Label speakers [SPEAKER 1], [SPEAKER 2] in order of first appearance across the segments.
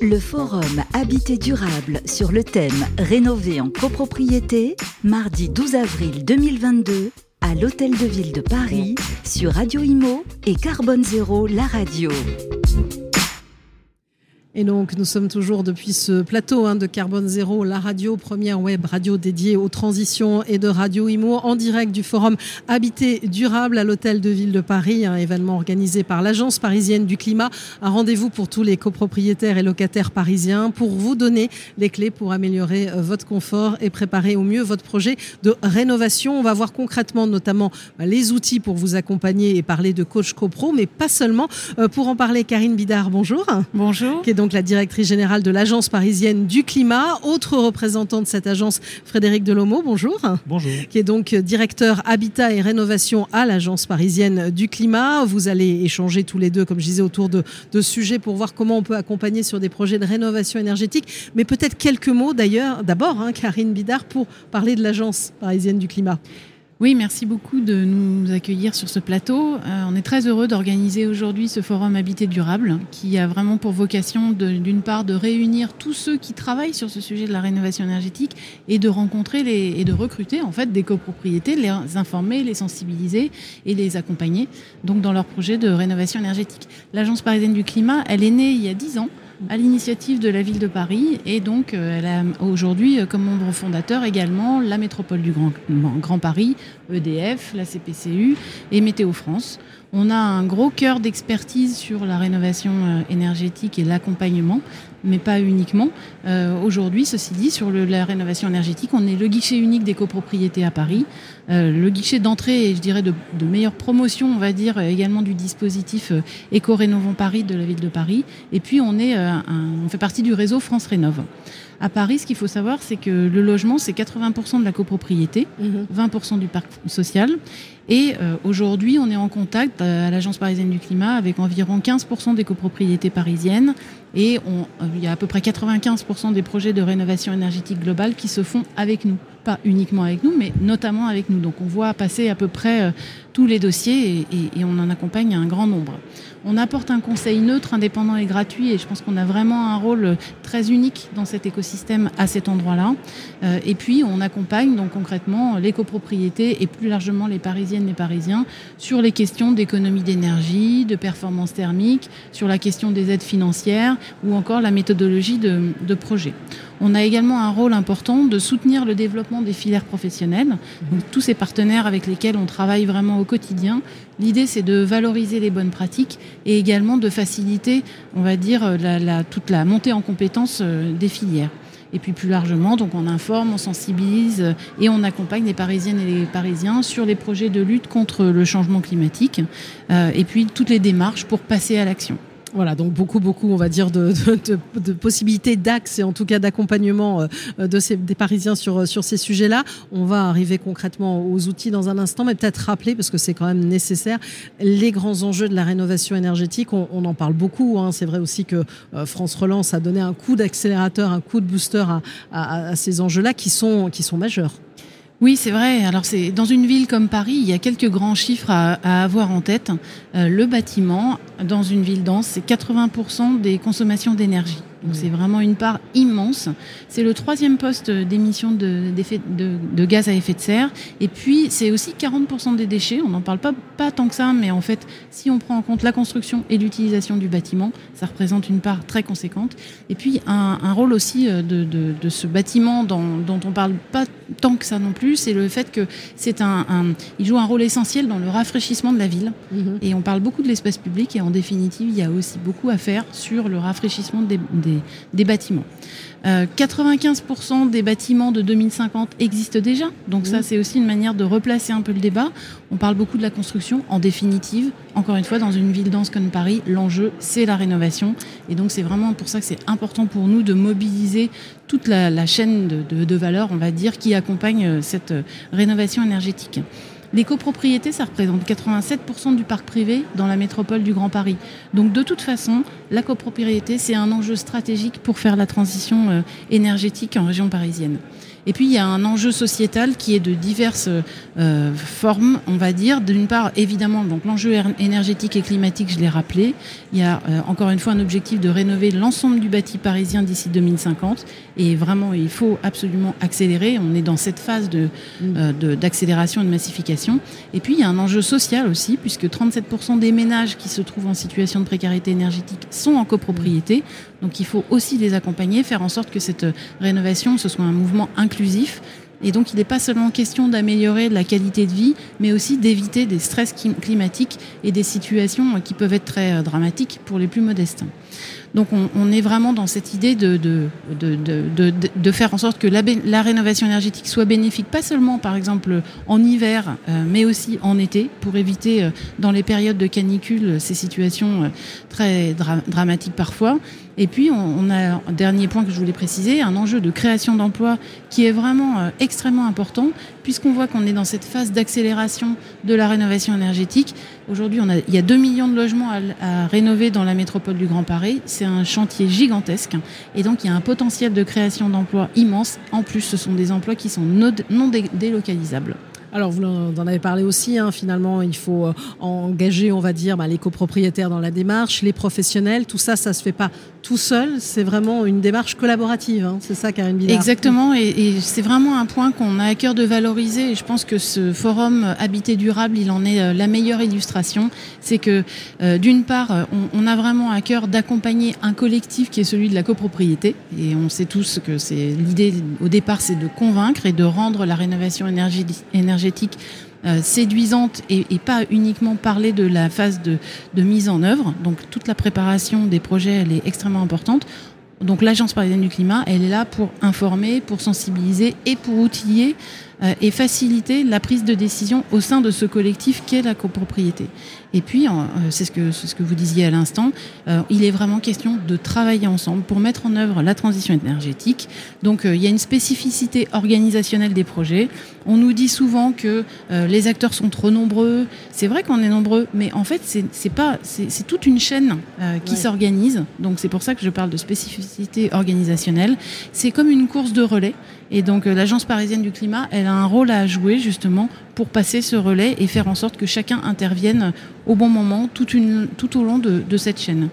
[SPEAKER 1] Le forum Habité durable sur le thème Rénover en copropriété, mardi 12 avril 2022 à l'Hôtel de Ville de Paris sur Radio Imo et Carbone Zéro, la radio.
[SPEAKER 2] Et donc, nous sommes toujours depuis ce plateau hein, de Carbone Zéro, la radio, première web radio dédiée aux transitions et de Radio Imo, en direct du forum Habité durable à l'Hôtel de Ville de Paris, un événement organisé par l'Agence parisienne du climat. Un rendez-vous pour tous les copropriétaires et locataires parisiens pour vous donner les clés pour améliorer euh, votre confort et préparer au mieux votre projet de rénovation. On va voir concrètement notamment bah, les outils pour vous accompagner et parler de coach copro, mais pas seulement. Euh, pour en parler, Karine Bidard, bonjour.
[SPEAKER 3] Bonjour.
[SPEAKER 2] Qui est donc la directrice générale de l'Agence parisienne du climat. Autre représentant de cette agence, Frédéric Delomo, bonjour.
[SPEAKER 4] Bonjour.
[SPEAKER 2] Qui est donc directeur habitat et rénovation à l'Agence parisienne du climat. Vous allez échanger tous les deux, comme je disais, autour de, de sujets pour voir comment on peut accompagner sur des projets de rénovation énergétique. Mais peut-être quelques mots d'ailleurs, d'abord, hein, Karine Bidard, pour parler de l'Agence parisienne du climat.
[SPEAKER 3] Oui, merci beaucoup de nous accueillir sur ce plateau. Euh, on est très heureux d'organiser aujourd'hui ce forum Habité durable qui a vraiment pour vocation d'une part de réunir tous ceux qui travaillent sur ce sujet de la rénovation énergétique et de rencontrer les, et de recruter en fait des copropriétés, les informer, les sensibiliser et les accompagner donc dans leur projet de rénovation énergétique. L'Agence parisienne du climat, elle est née il y a dix ans à l'initiative de la ville de Paris. Et donc, euh, elle a aujourd'hui euh, comme membre fondateur également la métropole du Grand, Grand Paris, EDF, la CPCU et Météo France. On a un gros cœur d'expertise sur la rénovation euh, énergétique et l'accompagnement, mais pas uniquement. Euh, aujourd'hui, ceci dit, sur la rénovation énergétique, on est le guichet unique des copropriétés à Paris, euh, le guichet d'entrée et je dirais de, meilleure promotion, on va dire, également du dispositif Éco-Rénovons Paris de la ville de Paris. Et puis, on, est, on fait partie du réseau France Rénove. À Paris, ce qu'il faut savoir, c'est que le logement, c'est 80% de la copropriété, 20% mhm. du parc social. Et euh, aujourd'hui, on est en contact euh, à l'Agence parisienne du climat avec environ 15% des copropriétés parisiennes. Et on, euh, il y a à peu près 95% des projets de rénovation énergétique globale qui se font avec nous. Pas uniquement avec nous, mais notamment avec nous. Donc on voit passer à peu près tous les dossiers et, on en accompagne un grand nombre. On apporte un conseil neutre, indépendant et gratuit et je pense qu'on a vraiment un rôle très unique dans cet écosystème à cet endroit-là. Euh, et puis on accompagne donc concrètement les copropriétés et plus largement les parisiennes et parisiens sur les questions d'économie d'énergie, de performance thermique, sur la question des aides financières ou encore la méthodologie de projet. On a également un rôle important de soutenir le développement des filières professionnelles, donc tous ces partenaires avec lesquels on travaille vraiment au quotidien. L'idée, c'est de valoriser les bonnes pratiques et également de faciliter, on va dire, la, toute la montée en compétences euh, des filières. Et puis plus largement, donc on informe, on sensibilise euh, et on accompagne les Parisiennes et les Parisiens sur les projets de lutte contre le changement climatique euh, et puis toutes les démarches pour passer à l'action.
[SPEAKER 2] Voilà, donc beaucoup, beaucoup, on va dire, de, possibilités d'axe et en tout cas d'accompagnement euh, de ces, des Parisiens sur, sur ces sujets-là. On va arriver concrètement aux outils dans un instant, mais peut-être rappeler, parce que c'est quand même nécessaire, les grands enjeux de la rénovation énergétique. On, en parle beaucoup. Hein. C'est vrai aussi que euh, France Relance a donné un coup d'accélérateur, un coup de booster à, à ces enjeux-là qui sont, qui sont majeurs.
[SPEAKER 3] Oui, c'est vrai. Alors, c'est dans une ville comme Paris, il y a quelques grands chiffres à, avoir en tête. Euh, le bâtiment, dans une ville dense, c'est 80% des consommations d'énergie. Donc c'est vraiment une part immense. C'est le troisième poste d'émission de, de, de, gaz à effet de serre. Et puis c'est aussi 40% des déchets. On n'en parle pas, pas tant que ça, mais en fait, si on prend en compte la construction et l'utilisation du bâtiment, ça représente une part très conséquente. Et puis un, un rôle aussi euh, de, de ce bâtiment dont, dont on parle pas tant que ça non plus, c'est le fait que c'est un, un, il joue un rôle essentiel dans le rafraîchissement de la ville. Mm-hmm. Et on parle beaucoup de l'espace public et en définitive, il y a aussi beaucoup à faire sur le rafraîchissement des des, bâtiments. 95% euh, des bâtiments de 2050 existent déjà. Donc ça, c'est aussi une manière de replacer un peu le débat. On parle beaucoup de la construction. En définitive, encore une fois, dans une ville dense comme Paris, l'enjeu, c'est la rénovation. Et donc c'est vraiment pour ça que c'est important pour nous de mobiliser toute la, chaîne de, de, valeur, on va dire, qui accompagne euh, cette euh, rénovation énergétique. Les copropriétés, ça représente 87% du parc privé dans la métropole du Grand Paris. Donc de toute façon, la copropriété, c'est un enjeu stratégique pour faire la transition euh, énergétique en région parisienne. Et puis il y a un enjeu sociétal qui est de diverses euh, formes, on va dire. D'une part, évidemment, donc l'enjeu énergétique et climatique, je l'ai rappelé. Il y a euh, encore une fois un objectif de rénover l'ensemble du bâti parisien d'ici 2050. Et vraiment, il faut absolument accélérer. On est dans cette phase de, mm. euh, d'accélération et de massification. Et puis il y a un enjeu social aussi, puisque 37% des ménages qui se trouvent en situation de précarité énergétique sont en copropriété. Donc il faut aussi les accompagner, faire en sorte que cette rénovation, ce soit un mouvement inclusif. Et donc il n'est pas seulement question d'améliorer la qualité de vie, mais aussi d'éviter des stress climatiques et des situations qui peuvent être très euh, dramatiques pour les plus modestes. Donc on, est vraiment dans cette idée de, de, de, de faire en sorte que la, rénovation énergétique soit bénéfique, pas seulement par exemple en hiver, euh, mais aussi en été, pour éviter euh, dans les périodes de canicule ces situations euh, très dramatiques parfois. Et puis, on, a un dernier point que je voulais préciser, un enjeu de création d'emplois qui est vraiment extrêmement important, puisqu'on voit qu'on est dans cette phase d'accélération de la rénovation énergétique. Aujourd'hui, il y a 2 millions de logements à, rénover dans la métropole du Grand Paris. C'est un chantier gigantesque. Et donc, il y a un potentiel de création d'emplois immense. En plus, ce sont des emplois qui sont non délocalisables.
[SPEAKER 2] Alors, vous en avez parlé aussi, hein, finalement, il faut euh, engager, on va dire, bah, les copropriétaires dans la démarche, les professionnels, tout ça, ça se fait pas tout seul, c'est vraiment une démarche collaborative, hein. c'est ça Karine Billard
[SPEAKER 3] Exactement, et, c'est vraiment un point qu'on a à cœur de valoriser, et je pense que ce forum Habité durable, il en est euh, la meilleure illustration, c'est que euh, d'une part, on, a vraiment à cœur d'accompagner un collectif qui est celui de la copropriété, et on sait tous que c'est l'idée au départ, c'est de convaincre et de rendre la rénovation énergétique euh, séduisante et, pas uniquement parler de la phase de, de, mise en œuvre. Donc toute la préparation des projets, elle est extrêmement importante. Donc l'Agence parisienne du climat, elle est là pour informer, pour sensibiliser et pour outiller et faciliter la prise de décision au sein de ce collectif qu'est la copropriété. Et puis, euh, c'est ce que, ce que vous disiez à l'instant, euh, il est vraiment question de travailler ensemble pour mettre en œuvre la transition énergétique. Donc, il y a une spécificité organisationnelle des projets. On nous dit souvent que les acteurs sont trop nombreux. C'est vrai qu'on est nombreux, mais en fait, c'est pas, c'est toute une chaîne qui s'organise. Donc, c'est pour ça que je parle de spécificité organisationnelle. C'est comme une course de relais. Et donc, l'Agence parisienne du climat, elle a un rôle à jouer justement pour passer ce relais et faire en sorte que chacun intervienne au bon moment tout, au long de, de cette chaîne.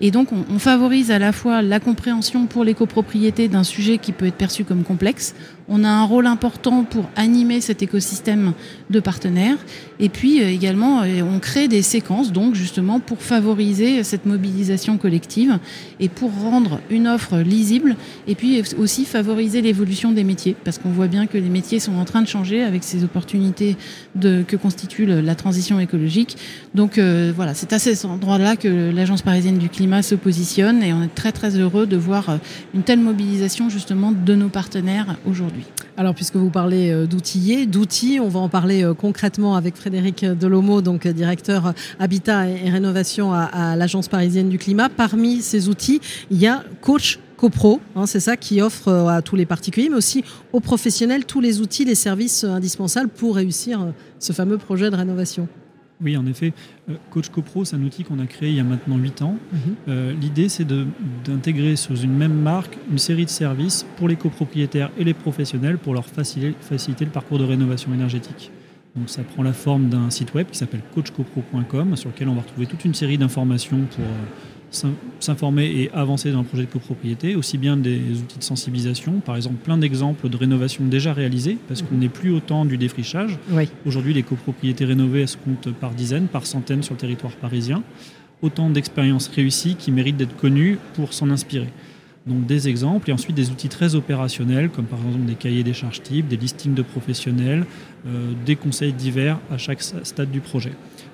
[SPEAKER 3] Et donc, on, on, favorise à la fois la compréhension pour les copropriétés d'un sujet qui peut être perçu comme complexe. On a un rôle important pour animer cet écosystème de partenaires. Et puis euh, également, euh, on crée des séquences, donc justement, pour favoriser cette mobilisation collective et pour rendre une offre lisible. Et puis aussi favoriser l'évolution des métiers, parce qu'on voit bien que les métiers sont en train de changer avec ces opportunités que constitue la transition écologique. Donc euh, voilà, c'est à cet endroit-là que l'Agence parisienne du climat se positionne et on est très très heureux de voir une telle mobilisation justement de nos partenaires aujourd'hui.
[SPEAKER 2] Alors puisque vous parlez euh, d'outiller, d'outils, on va en parler euh, concrètement avec Frédéric Delomo, donc directeur habitat et rénovation à, l'Agence parisienne du climat. Parmi ces outils, il y a Coach CoPro, hein, c'est ça qui offre à tous les particuliers, mais aussi aux professionnels tous les outils, les services indispensables pour réussir ce fameux projet de rénovation.
[SPEAKER 4] Oui, en effet. Euh, Coach CoPro, c'est un outil qu'on a créé il y a maintenant 8 ans. Mhm. Euh, l'idée, c'est d'intégrer sous une même marque une série de services pour les copropriétaires et les professionnels pour leur faciliter, faciliter le parcours de rénovation énergétique. Donc, ça prend la forme d'un site web qui s'appelle coachcopro.com sur lequel on va retrouver toute une série d'informations pour euh, s'informer et avancer dans le projet de copropriété, aussi bien des outils de sensibilisation, par exemple plein d'exemples de rénovation déjà réalisées, parce qu'on mhm. n'est plus au temps du défrichage. Aujourd'hui, les copropriétés rénovées, elles se comptent par dizaines, par centaines sur le territoire parisien. Autant d'expériences réussies qui méritent d'être connues pour s'en inspirer. Donc des exemples et ensuite des outils très opérationnels comme par exemple des cahiers des charges types, des listings de professionnels, euh, des conseils divers à chaque stade du projet.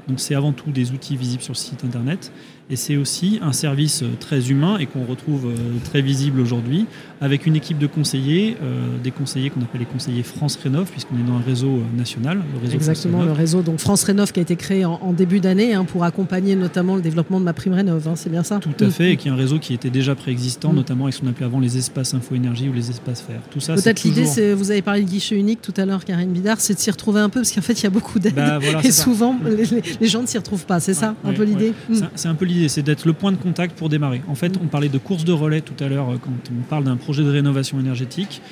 [SPEAKER 4] Donc c'est avant tout des outils visibles sur le site internet. Et c'est aussi un service très humain et qu'on retrouve euh, très visible aujourd'hui, avec une équipe de conseillers, euh, des conseillers qu'on appelle les conseillers France Rénov, puisqu'on est dans un réseau euh, national.
[SPEAKER 2] Le réseau Exactement, le réseau donc France Rénov qui a été créé en, début d'année hein, pour accompagner notamment le développement de ma prime Rénov, hein, c'est bien ça?
[SPEAKER 4] Tout à fait, et qui est un réseau qui était déjà préexistant, mm. notamment avec ce qu'on appelait avant les espaces info-énergie ou les espaces fer.
[SPEAKER 2] Tout ça, Peut-être l'idée, c'est, vous avez parlé de guichet unique tout à l'heure, Karine Bidard, c'est de s'y retrouver un peu, parce qu'en fait, il y a beaucoup d'aides, bah, et souvent, les, gens ne s'y retrouvent pas, c'est ça, un peu l'idée?
[SPEAKER 4] Mm. C'est un peu l'idée, c'est d'être le point de contact pour démarrer. En fait, on parlait de course de relais tout à l'heure euh, quand on parle d'un projet de rénovation énergétique.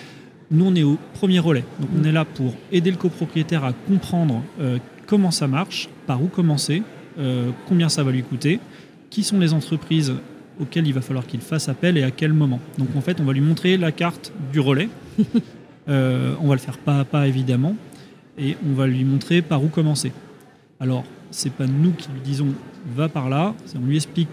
[SPEAKER 4] Nous, on est au premier relais. Donc, on est là pour aider le copropriétaire à comprendre euh, comment ça marche, par où commencer, euh, combien ça va lui coûter, qui sont les entreprises auxquelles il va falloir qu'il fasse appel et à quel moment. Donc, en fait, on va lui montrer la carte du relais. on va le faire pas à pas, évidemment, et on va lui montrer par où commencer. Alors, c'est pas nous qui lui disons va par là, on lui explique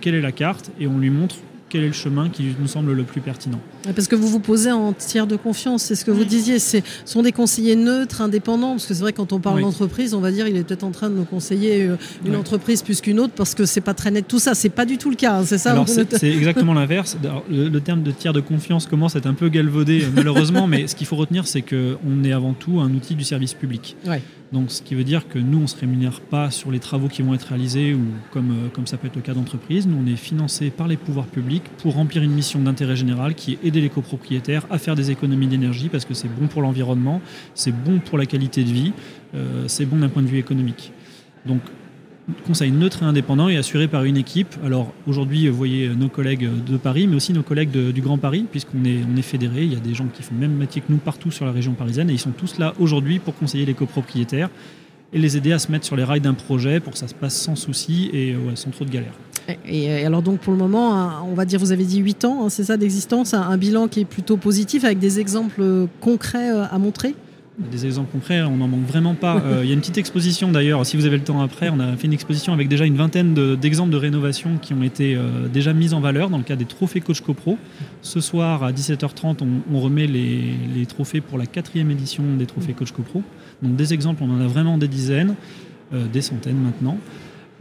[SPEAKER 4] quelle est la carte et on lui montre quel est le chemin qui nous semble le plus pertinent.
[SPEAKER 2] Parce que vous vous posez en tiers de confiance, c'est ce que vous disiez, ce sont des conseillers neutres, indépendants, parce que c'est vrai quand on parle d'entreprise, on va dire il est peut-être en train de nous conseiller euh, une entreprise plus qu'une autre parce que c'est pas très net tout ça, c'est pas du tout le cas, hein, c'est ça
[SPEAKER 4] c'est exactement l'inverse. Le, terme de tiers de confiance commence à être un peu galvaudé euh, malheureusement, mais ce qu'il faut retenir c'est qu'on est avant tout un outil du service public. Donc, ce qui veut dire que nous, on ne se rémunère pas sur les travaux qui vont être réalisés ou comme, euh, comme ça peut être le cas d'entreprise. Nous, on est financé par les pouvoirs publics pour remplir une mission d'intérêt général qui est les copropriétaires à faire des économies d'énergie parce que c'est bon pour l'environnement, c'est bon pour la qualité de vie, euh, c'est bon d'un point de vue économique. Donc, conseil neutre et indépendant et assuré par une équipe. Alors aujourd'hui, vous voyez nos collègues de Paris, mais aussi nos collègues du Grand Paris, puisqu'on est, on est. Il y a des gens qui font le même métier que nous partout sur la région parisienne et ils sont tous là aujourd'hui pour conseiller les copropriétaires et les aider à se mettre sur les rails d'un projet pour que ça se passe sans souci et sans trop de galères.
[SPEAKER 2] Et, alors donc pour le moment, on va dire, vous avez dit 8 ans, hein, c'est ça d'existence, un bilan qui est plutôt positif avec des exemples concrets euh, à montrer?
[SPEAKER 4] Des exemples concrets, on n'en manque vraiment pas. Euh, il y a une petite exposition d'ailleurs, si vous avez le temps après, on a fait une exposition avec déjà une vingtaine d'exemples de, rénovation qui ont été euh, déjà mis en valeur dans le cadre des trophées Coach CoPro. Ce soir à 17h30, on, remet les, trophées pour la quatrième édition des trophées Coach CoPro. Donc des exemples, on en a vraiment des dizaines, euh, des centaines maintenant.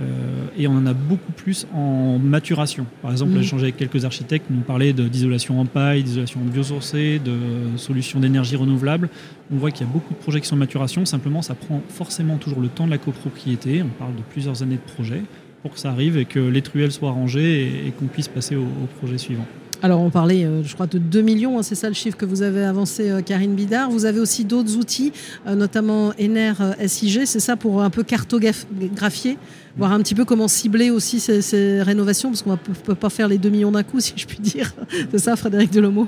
[SPEAKER 4] Euh, et on en a beaucoup plus en maturation. Par exemple, j'ai échangé avec quelques architectes qui nous parlaient d'isolation en paille, d'isolation biosourcée, de solutions d'énergie renouvelable. On voit qu'il y a beaucoup de projets qui sont en maturation. Simplement, ça prend forcément toujours le temps de la copropriété. On parle de plusieurs années de projet pour que ça arrive et que les truelles soient rangées et, qu'on puisse passer au projet suivant.
[SPEAKER 2] Alors on parlait, euh, je crois, de 2 millions, hein, c'est ça le chiffre que vous avez avancé, euh, Karine Bidard. Vous avez aussi d'autres outils, euh, notamment NR SIG, c'est ça pour un peu cartographier, voir un petit peu comment cibler aussi ces, rénovations, parce qu'on ne peut pas faire les 2 millions d'un coup, si je puis dire. c'est ça, Frédéric Delomo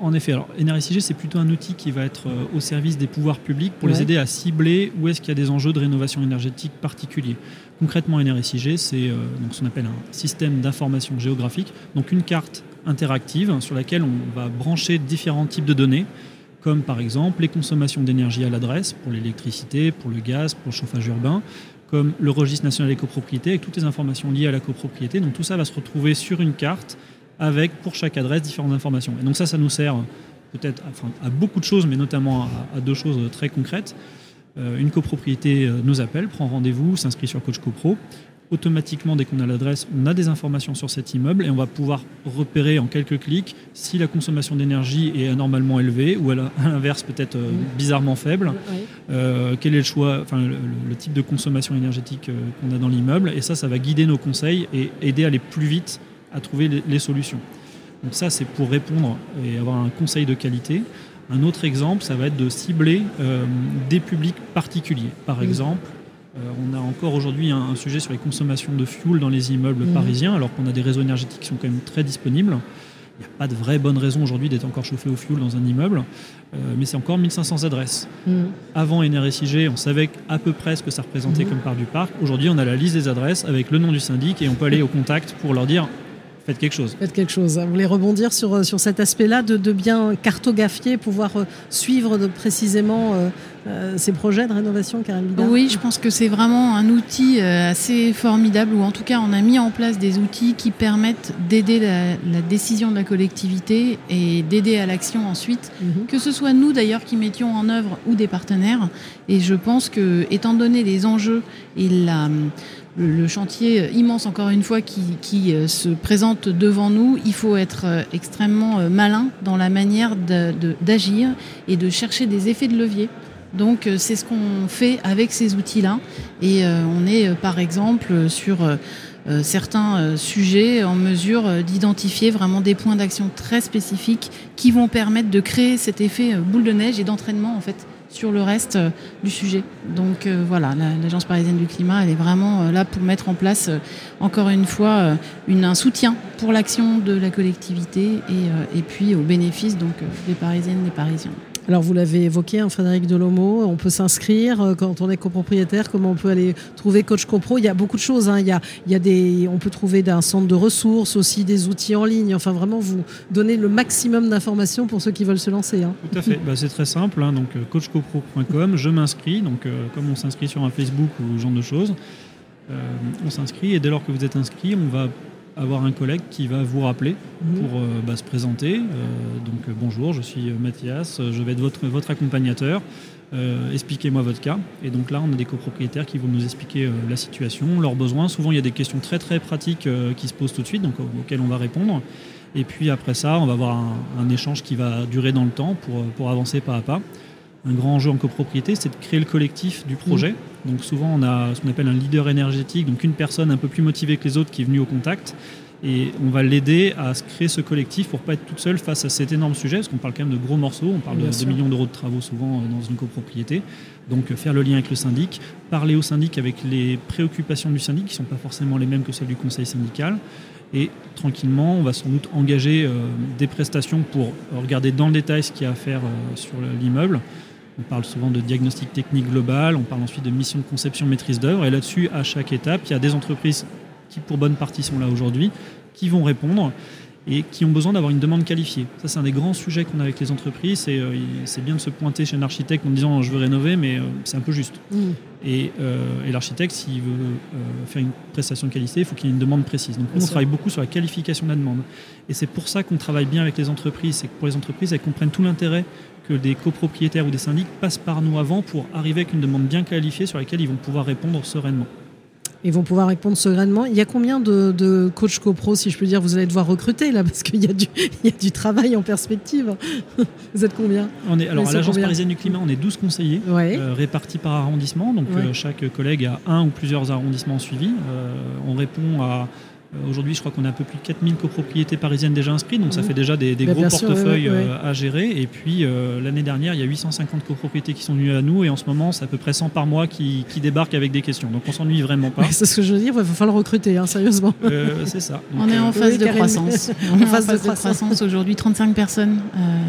[SPEAKER 4] en, effet, alors NRSIG, c'est plutôt un outil qui va être au service des pouvoirs publics pour les aider à cibler où est-ce qu'il y a des enjeux de rénovation énergétique particuliers. Concrètement, NRSIG, c'est ce qu'on appelle un système d'information géographique, donc une carte interactive sur laquelle on va brancher différents types de données, comme par exemple les consommations d'énergie à l'adresse pour l'électricité, pour le gaz, pour le chauffage urbain, comme le registre national des copropriétés avec toutes les informations liées à la copropriété. Donc tout ça va se retrouver sur une carte avec pour chaque adresse différentes informations. Et donc ça, ça nous sert peut-être à beaucoup de choses, mais notamment à, deux choses très concrètes. Euh, une copropriété euh, nous appelle, prend rendez-vous, s'inscrit sur Coach CoPro automatiquement, dès qu'on a l'adresse, on a des informations sur cet immeuble et on va pouvoir repérer en quelques clics si la consommation d'énergie est anormalement élevée ou à l'inverse peut-être euh, bizarrement faible, euh, quel est le choix, enfin le, type de consommation énergétique euh, qu'on a dans l'immeuble et ça, ça va guider nos conseils et aider à aller plus vite à trouver les, solutions. Donc ça, c'est pour répondre et avoir un conseil de qualité. Un autre exemple, ça va être de cibler des publics particuliers. Par exemple, euh, on a encore aujourd'hui un, sujet sur les consommations de fuel dans les immeubles mhm. parisiens, alors qu'on a des réseaux énergétiques qui sont quand même très disponibles. Il n'y a pas de vraie bonne raison aujourd'hui d'être encore chauffé au fuel dans un immeuble, euh, mais c'est encore 1500 adresses. Mhm. Avant NRSIG, on savait à peu près ce que ça représentait mhm. comme part du parc. Aujourd'hui, on a la liste des adresses avec le nom du syndic et on peut aller au contact pour leur dire faites quelque chose.
[SPEAKER 2] Faites quelque chose. Vous voulez rebondir sur, sur cet aspect-là, de, de, bien cartographier, pouvoir suivre de, précisément euh, ces projets de rénovation, Karine
[SPEAKER 3] Oui, je pense que c'est vraiment un outil assez formidable, ou en tout cas on a mis en place des outils qui permettent d'aider la, la, décision de la collectivité et d'aider à l'action ensuite, mm-hmm. que ce soit nous d'ailleurs qui mettions en œuvre ou des partenaires. Et je pense que, étant donné les enjeux et la le, chantier immense, encore une fois, qui, euh, se présente devant nous, il faut être euh, extrêmement euh, malin dans la manière d'agir et de chercher des effets de levier. Donc c'est ce qu'on fait avec ces outils-là. Et on est par exemple sur certains sujets en mesure d'identifier vraiment des points d'action très spécifiques qui vont permettre de créer cet effet boule de neige et d'entraînement en fait sur le reste euh, du sujet. Donc euh, voilà, l'Agence parisienne du climat, elle est vraiment euh, là pour mettre en place, encore une fois, un soutien pour l'action de la collectivité et, puis au bénéfice des Parisiennes et des Parisiens.
[SPEAKER 2] Alors vous l'avez évoqué, hein, Frédéric Delomo, on peut s'inscrire euh, quand on est copropriétaire, comment on peut aller trouver Coach Copro? Il y a beaucoup de choses, hein. y a, des, on peut trouver un centre de ressources, aussi des outils en ligne, enfin vraiment vous donner le maximum d'informations pour ceux qui veulent se lancer. Hein.
[SPEAKER 4] Tout à fait, bah, c'est très simple, donc euh, coachcopro.com, je m'inscris, donc euh, comme on s'inscrit sur un Facebook ou ce genre de choses, on s'inscrit et dès lors que vous êtes inscrit, on va avoir un collègue qui va vous rappeler mhm. pour euh, bah, se présenter. Euh, donc euh, bonjour, je suis Mathias, je vais être votre, votre accompagnateur. expliquez-moi votre cas. Et donc là, on a des copropriétaires qui vont nous expliquer la situation, leurs besoins. Souvent, il y a des questions très très pratiques qui se posent tout de suite, donc auxquelles on va répondre. Et puis après ça, on va avoir un, un échange qui va durer dans le temps pour, pour avancer pas à pas un grand enjeu en copropriété, c'est de créer le collectif du projet. Mmh. Donc souvent, on a ce qu'on appelle un leader énergétique, donc une personne un peu plus motivée que les autres qui est venue au contact. Et on va l'aider à créer ce collectif pour pas être toute seule face à cet énorme sujet, parce qu'on parle quand même de gros morceaux, on parle de 2 millions d'euros de travaux souvent euh, dans une copropriété. Donc euh, faire le lien avec le syndic, parler au syndic avec les préoccupations du syndic qui ne sont pas forcément les mêmes que celles du conseil syndical. Et tranquillement, on va sans doute engager euh, des prestations pour regarder dans le détail ce qu'il y a à faire sur l'immeuble, on parle souvent de diagnostic technique global, on parle ensuite de mission de conception maîtrise d'œuvre. Et là-dessus, à chaque étape, il y a des entreprises qui, pour bonne partie, sont là aujourd'hui, qui vont répondre et qui ont besoin d'avoir une demande qualifiée. Ça, c'est un des grands sujets qu'on a avec les entreprises. Et euh, c'est bien de se pointer chez un architecte en disant je veux rénover, mais euh, c'est un peu juste. Mmh. Et, euh, et l'architecte, s'il veut faire une prestation de qualité, il faut qu'il y ait une demande précise. Donc, on travaille beaucoup sur la qualification de la demande. Et c'est pour ça qu'on travaille bien avec les entreprises. C'est que pour les entreprises, elles comprennent tout l'intérêt que des copropriétaires ou des syndics passent par nous avant pour arriver avec une demande bien qualifiée sur laquelle ils vont pouvoir répondre sereinement.
[SPEAKER 2] Ils vont pouvoir répondre sereinement. Il y a combien de, de coachs copro, si je peux dire, vous allez devoir recruter là, parce qu'il y, y, a du travail en perspective. vous êtes combien?
[SPEAKER 4] On est, Alors, à l'Agence parisienne du climat, on est 12 conseillers euh, répartis par arrondissement. Donc, euh, chaque collègue a un ou plusieurs arrondissements suivis. Euh, on répond à aujourd'hui, je crois qu'on a un peu plus de 4000 copropriétés parisiennes déjà inscrites, donc ça fait déjà des, gros portefeuilles euh, à gérer. Et puis euh, l'année dernière, il y a 850 copropriétés qui sont venues à nous, et en ce moment, c'est à peu près 100 par mois qui, débarquent avec des questions. Donc on s'ennuie vraiment pas.
[SPEAKER 2] c'est ce que je veux dire, il va falloir recruter, hein, sérieusement.
[SPEAKER 4] c'est ça.
[SPEAKER 3] on est en phase de croissance. on est en phase de croissance aujourd'hui, 35 personnes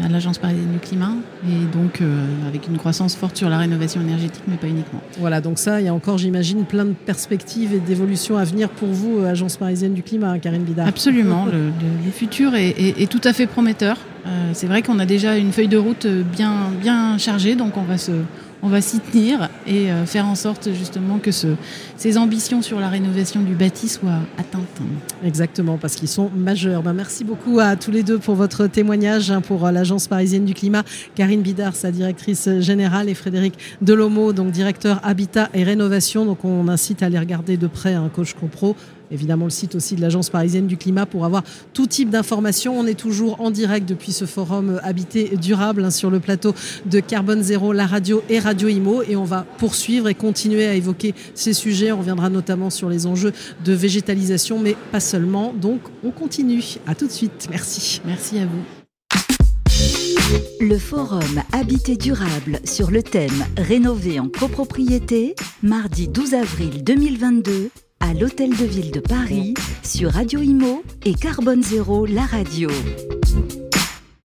[SPEAKER 3] à l'Agence parisienne du climat, et donc avec une croissance forte sur la rénovation énergétique, mais pas uniquement.
[SPEAKER 2] Voilà, donc ça, il y a encore, j'imagine, plein de perspectives et d'évolutions à venir pour vous, Agence parisienne du climat, hein, Karine Bidard.
[SPEAKER 3] Absolument, le, futur est, tout à fait prometteur. Euh, c'est vrai qu'on a déjà une feuille de route bien, bien chargée, donc on va se, on va s'y tenir et euh, faire en sorte justement que ce, ces ambitions sur la rénovation du bâti soient atteintes.
[SPEAKER 2] Exactement, parce qu'ils sont majeurs. Ben, merci beaucoup à tous les deux pour votre témoignage hein, pour euh, l'Agence parisienne du climat. Karine Bidard, sa directrice générale, et Frédéric Delomo, donc directeur Habitat et Rénovation. Donc on incite à aller regarder de près un coach compro évidemment le site aussi de l'Agence parisienne du climat pour avoir tout type d'informations. On est toujours en direct depuis ce forum Habité durable hein, sur le plateau de Carbone Zéro, la radio et Radio Imo. Et on va poursuivre et continuer à évoquer ces sujets. On reviendra notamment sur les enjeux de végétalisation, mais pas seulement. Donc on continue. À tout de suite. Merci.
[SPEAKER 3] Merci à vous.
[SPEAKER 1] Le forum Habité durable sur le thème Rénover en copropriété, mardi 12 avril 2022 à l'Hôtel de Ville de Paris sur Radio Imo et Carbone Zéro, la radio.